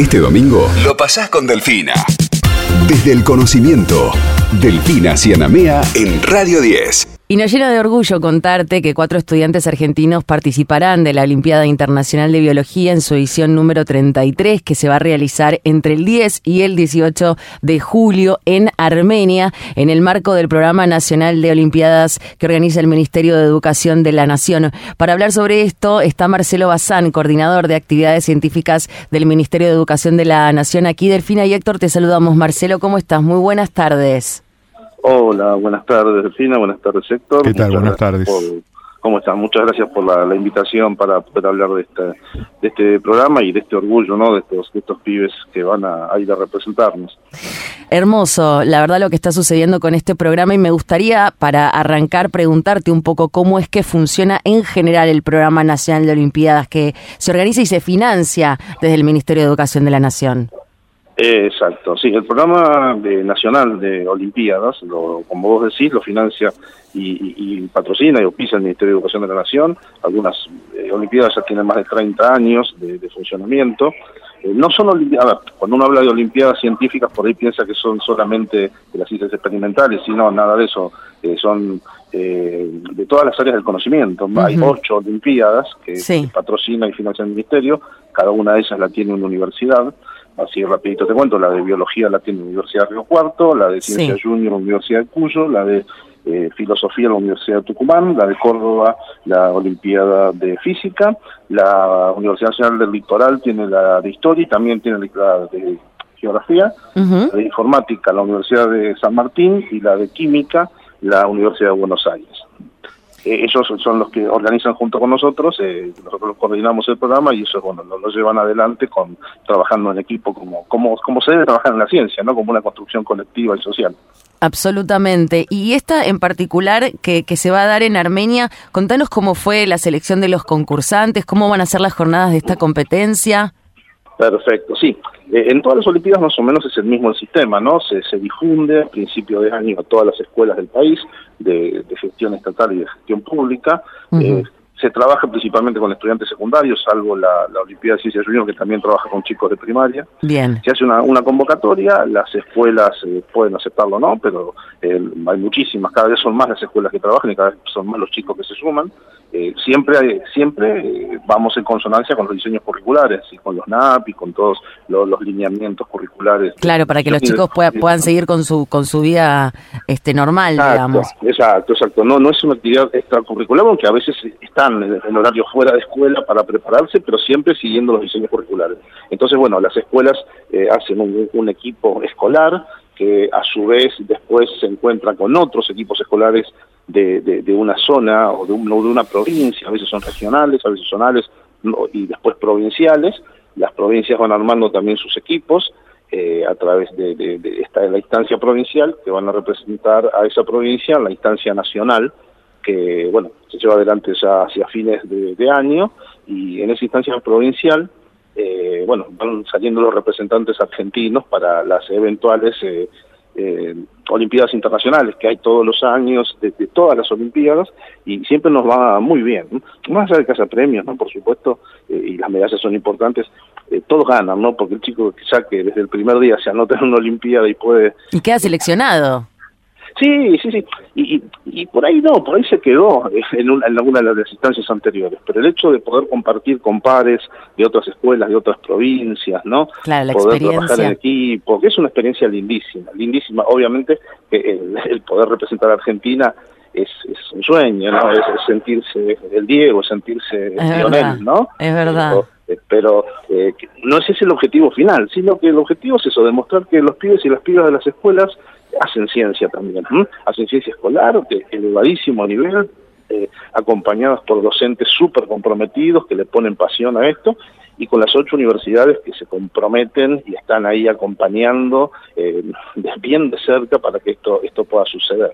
Este domingo lo pasás con Delfina. Desde el conocimiento, Delfina Cianamea en Radio 10. Y nos llena de orgullo contarte que cuatro estudiantes argentinos participarán de la Olimpiada Internacional de Biología en su edición número 33, que se va a realizar entre el 10 y el 18 de julio en Armenia, en el marco del Programa Nacional de Olimpiadas que organiza el Ministerio de Educación de la Nación. Para hablar sobre esto está Marcelo Bazán, coordinador de actividades científicas del Ministerio de Educación de la Nación. Aquí, Delfina y Héctor, te saludamos. Marcelo, ¿cómo estás? Muy buenas tardes. Hola, buenas tardes, Delfina, buenas tardes, Héctor. ¿Qué tal? buenas tardes. ¿Cómo están? Muchas gracias por la, invitación para poder hablar de este, de este programa y de este orgullo, ¿no? De estos, de estos pibes que van a, ir a representarnos. Hermoso, la verdad lo que está sucediendo con este programa y me gustaría para arrancar preguntarte un poco cómo es que funciona en general el Programa Nacional de Olimpiadas que se organiza y se financia desde el Ministerio de Educación de la Nación. Exacto, sí, el programa nacional de Olimpiadas, lo, como vos decís, lo financia y, patrocina y oficia el Ministerio de Educación de la Nación. Algunas eh, Olimpiadas ya tienen más de 30 años de, funcionamiento. Eh, no son Olimpiadas, cuando uno habla de Olimpiadas científicas, por ahí piensa que son solamente de las ciencias experimentales, sino nada de eso. Eh, son de todas las áreas del conocimiento. Hay ocho Olimpiadas que patrocina y financia el Ministerio, cada una de ellas la tiene una universidad. Así rapidito te cuento, la de biología la tiene la Universidad de Río Cuarto, la de ciencia junior la Universidad de Cuyo, la de eh, filosofía la Universidad de Tucumán, la de Córdoba la Olimpiada de Física, la Universidad Nacional del Litoral tiene la de Historia y también tiene la de Geografía, la de Informática la Universidad de San Martín y la de Química la Universidad de Buenos Aires. Eh, ellos son los que organizan junto con nosotros, eh, nosotros coordinamos el programa y eso bueno, lo, llevan adelante con trabajando en equipo como, como, como se debe trabajar en la ciencia, ¿no? como una construcción colectiva y social. Absolutamente. Y esta en particular que, que se va a dar en Armenia, contanos cómo fue la selección de los concursantes, cómo van a ser las jornadas de esta competencia. Perfecto, sí. Eh, en todas las Olimpiadas más o menos es el mismo el sistema, ¿no? Se, se difunde a principio de año a todas las escuelas del país de, gestión estatal y de gestión pública se trabaja principalmente con estudiantes secundarios, salvo la, Olimpiada de Ciencias Junior, que también trabaja con chicos de primaria. Bien. Se hace una, una convocatoria, las escuelas eh, pueden aceptarlo o no, pero eh, hay muchísimas, cada vez son más las escuelas que trabajan y cada vez son más los chicos que se suman. Eh, siempre siempre vamos en consonancia con los diseños curriculares y con los NAP y con todos los, lineamientos curriculares. Claro, para que los chicos puedan puedan seguir con su con su vida este normal, digamos. Exacto, exacto. No no es una actividad extracurricular, aunque a veces están en horario fuera de escuela para prepararse, pero siempre siguiendo los diseños curriculares. Entonces, bueno, las escuelas eh, hacen un, equipo escolar que a su vez después se encuentra con otros equipos escolares de, una zona o de, una provincia, a veces son regionales, a veces zonales y después provinciales. Las provincias van armando también sus equipos eh, a través de, esta la instancia provincial que van a representar a esa provincia la instancia nacional que bueno se lleva adelante ya hacia fines de, año y en esa instancia provincial eh, bueno van saliendo los representantes argentinos para las eventuales eh, eh, Olimpiadas internacionales que hay todos los años de, todas las Olimpiadas y siempre nos va muy bien más allá de casa premios no por supuesto y las medallas son importantes todos ganan no porque el chico quizá que desde el primer día se anota en una Olimpiada y puede y queda seleccionado Sí, sí, sí. Y, y, por ahí no, por ahí se quedó en, una, en alguna de las instancias anteriores. Pero el hecho de poder compartir con pares de otras escuelas, de otras provincias, ¿no? Claro, la poder trabajar en equipo, que es una experiencia lindísima, lindísima. Obviamente, el, poder representar a Argentina es, es un sueño, ¿no? Es, sentirse el Diego, sentirse Lionel, ¿no? Es verdad. Pero, eh, eh, no es ese el objetivo final, sino que el objetivo es eso, demostrar que los pibes y las pibas de las escuelas hacen ciencia también, hacen ciencia escolar de elevadísimo nivel, eh, acompañadas por docentes súper comprometidos que le ponen pasión a esto y con las ocho universidades que se comprometen y están ahí acompañando eh, bien de cerca para que esto, esto pueda suceder.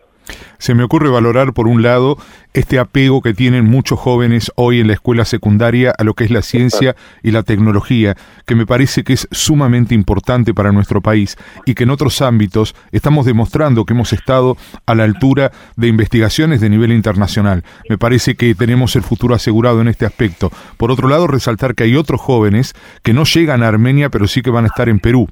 Se me ocurre valorar, por un lado, este apego que tienen muchos jóvenes hoy en la escuela secundaria a lo que es la ciencia y la tecnología, que me parece que es sumamente importante para nuestro país y que en otros ámbitos estamos demostrando que hemos estado a la altura de investigaciones de nivel internacional. Me parece que tenemos el futuro asegurado en este aspecto. Por otro lado, resaltar que hay otros jóvenes que no llegan a Armenia, pero sí que van a estar en Perú.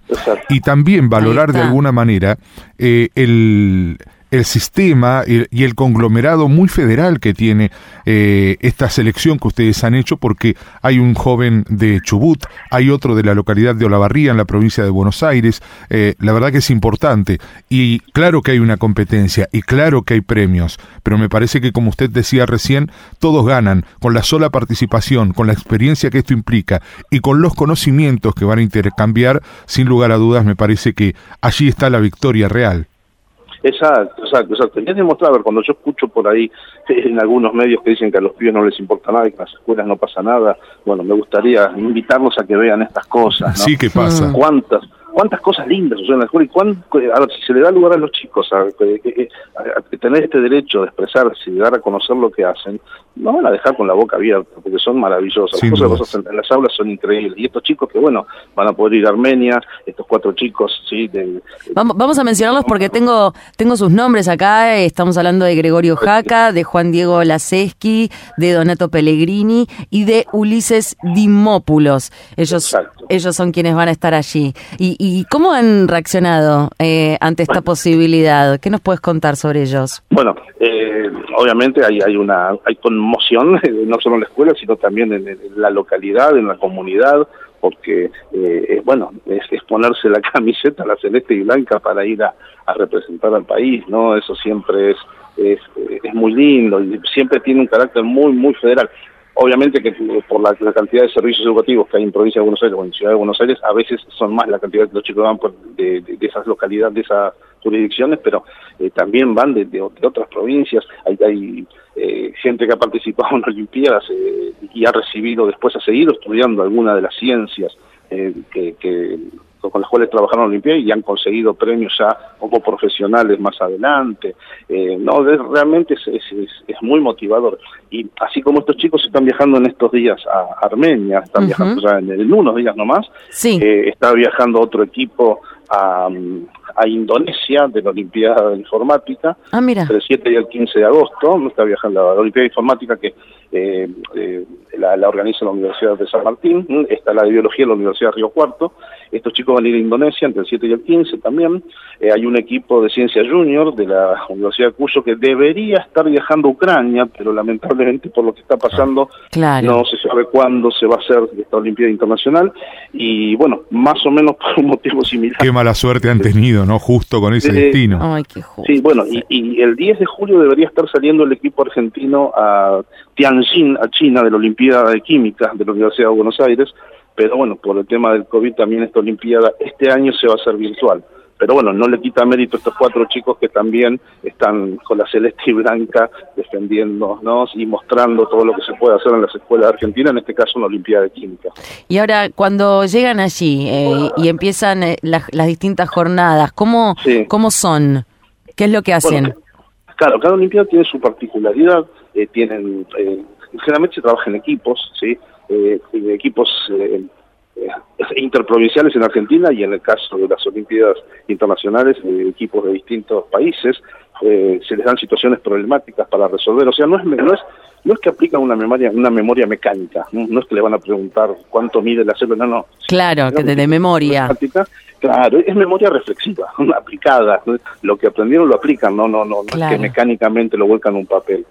Y también valorar de alguna manera eh, el el sistema y el conglomerado muy federal que tiene eh, esta selección que ustedes han hecho, porque hay un joven de Chubut, hay otro de la localidad de Olavarría, en la provincia de Buenos Aires. Eh, la verdad que es importante. Y claro que hay una competencia y claro que hay premios, pero me parece que, como usted decía recién, todos ganan con la sola participación, con la experiencia que esto implica y con los conocimientos que van a intercambiar, sin lugar a dudas, me parece que allí está la victoria real. Exacto, exacto, exacto. Y es demostrado, cuando yo escucho por ahí en algunos medios que dicen que a los pibes no les importa nada y que en las escuelas no pasa nada, bueno, me gustaría invitarlos a que vean estas cosas. Sí, que pasa. ¿Cuántas? Cuántas cosas lindas suceden en la escuela y ver, si se le da lugar a los chicos a, tener este derecho de expresarse y dar a conocer lo que hacen, no van a dejar con la boca abierta porque son maravillosas. las cosas en, las aulas son increíbles. Y estos chicos que, bueno, van a poder ir a Armenia, estos cuatro chicos, sí. vamos, vamos a mencionarlos porque tengo, tengo sus nombres acá. Estamos hablando de Gregorio Jaca, de Juan Diego Laseski, de Donato Pellegrini y de Ulises Dimópulos. Ellos, ellos son quienes van a estar allí. Y, ¿Y cómo han reaccionado eh, ante esta posibilidad? ¿Qué nos puedes contar sobre ellos? Bueno, eh, obviamente hay, hay una hay conmoción, no solo en la escuela, sino también en, la localidad, en la comunidad, porque, eh, bueno, es, ponerse la camiseta, la celeste y blanca para ir a, representar al país, ¿no? Eso siempre es, es, es muy lindo y siempre tiene un carácter muy, muy federal. Obviamente que por la, cantidad de servicios educativos que hay en provincia de Buenos Aires o en Ciudad de Buenos Aires, a veces son más la cantidad de los chicos van por, de, esas localidades, de esas jurisdicciones, pero eh, también van de, otras provincias. Hay, hay eh, gente que ha participado en Olimpiadas eh, y ha recibido, después ha seguido estudiando alguna de las ciencias que, que con las cuales trabajaron en Olimpiada y han conseguido premios ya como profesionales más adelante. Eh, no, realmente es, es, muy motivador. Y así como estos chicos están viajando en estos días a Armenia, están viajando ya en, unos días nomás, eh, está viajando otro equipo a, a Indonesia de la Olimpiada de Informática, ah, el 7 y el 15 de agosto, está viajando a la Olimpiada de Informática que eh, eh, la, organiza la Universidad de San Martín, está la de Biología en la Universidad de Río Cuarto, estos chicos van a ir a Indonesia entre el 7 y el 15 también, eh, hay un equipo de ciencia junior de la Universidad de Cuyo que debería estar viajando a Ucrania, pero lamentablemente por lo que está pasando no se sabe cuándo se va a hacer esta Olimpiada Internacional y bueno, más o menos por un motivo similar. Qué mala suerte han tenido, ¿no? Justo con ese destino. Ay, qué sí, bueno, y, y el 10 de julio debería estar saliendo el equipo argentino a Tianjin, a China, de la Olimpiada de Química de la Universidad de Buenos Aires, pero bueno, por el tema del COVID también esta Olimpiada este año se va a hacer virtual. Pero bueno, no le quita mérito a estos cuatro chicos que también están con la celeste y blanca defendiéndonos y mostrando todo lo que se puede hacer en las escuelas argentinas, en este caso en la Olimpiada de Química. Y ahora, cuando llegan allí eh, y empiezan eh, las, distintas jornadas, ¿cómo, ¿cómo son? ¿Qué es lo que hacen? claro, cada Olimpiada tiene su particularidad eh, tienen, eh, generalmente se trabaja en equipos, ¿sí? Eh, equipos eh, interprovinciales en Argentina y en el caso de las Olimpiadas Internacionales, equipos de distintos países, se les dan situaciones problemáticas para resolver. O sea, no es, no es, no es que aplican una memoria, una memoria mecánica, no, es que le van a preguntar cuánto mide la célula, no, no. Claro, que de, memoria. Claro, es memoria reflexiva, aplicada. Lo que aprendieron lo aplican, no, no, no, no es que mecánicamente lo vuelcan en un papel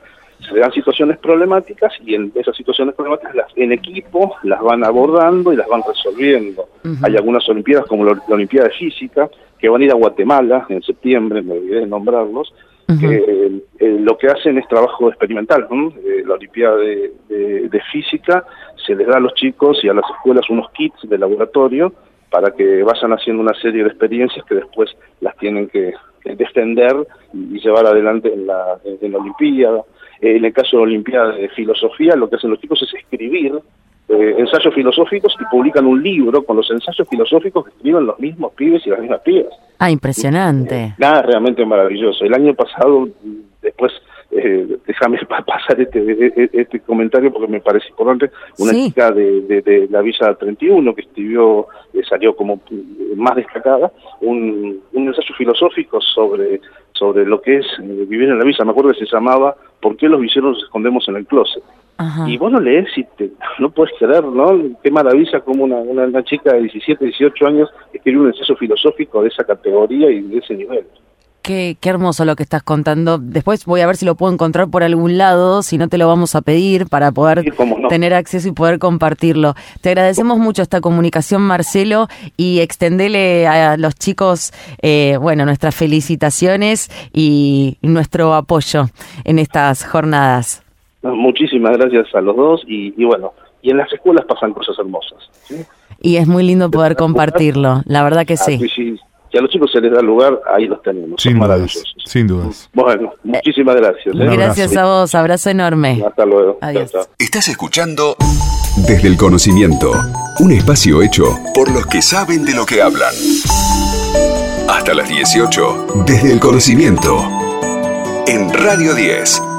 se dan situaciones problemáticas y en esas situaciones problemáticas las, en equipo las van abordando y las van resolviendo. Hay algunas Olimpiadas como la, Olimpiada de Física que van a ir a Guatemala en septiembre, me olvidé de nombrarlos, que eh, lo que hacen es trabajo experimental. Eh, la Olimpiada de, de, Física se les da a los chicos y a las escuelas unos kits de laboratorio para que vayan haciendo una serie de experiencias que después las tienen que, defender y llevar adelante en la, en la Olimpiada. Eh, en el caso de la Olimpiada de Filosofía, lo que hacen los chicos es escribir eh, ensayos filosóficos y publican un libro con los ensayos filosóficos que escriben los mismos pibes y las mismas pibas. Ah, impresionante. Nada, realmente maravilloso. El año pasado, después eh, déjame pasar este, e, e, este comentario porque me parece importante, una chica de, de, la Villa 31 que escribió, eh, salió como más destacada, un, un ensayo filosófico sobre sobre lo que es eh, vivir en la villa. Me acuerdo que se llamaba ¿Por qué los viceros nos escondemos en el closet? Y vos lo lees y te, no puedes creer, ¿no? Qué maravilla como una, una, chica de 17, 18 años escribe un ensayo filosófico de esa categoría y de ese nivel. Qué, qué, hermoso lo que estás contando. Después voy a ver si lo puedo encontrar por algún lado, si no te lo vamos a pedir para poder tener acceso y poder compartirlo. Te agradecemos mucho esta comunicación, Marcelo, y extendele a los chicos, eh, bueno, nuestras felicitaciones y nuestro apoyo en estas jornadas. Muchísimas gracias a los dos y, bueno, y en las escuelas pasan cosas hermosas. Y es muy lindo poder compartirlo, la verdad que sí si a los chicos se les da lugar, ahí los tenemos. Sin dudas, sin dudas. Bueno, muchísimas gracias. ¿eh? Gracias a vos, abrazo enorme. Hasta luego. Adiós. Estás escuchando Desde el Conocimiento, un espacio hecho por los que saben de lo que hablan. Hasta las 18, Desde el Conocimiento, en Radio 10.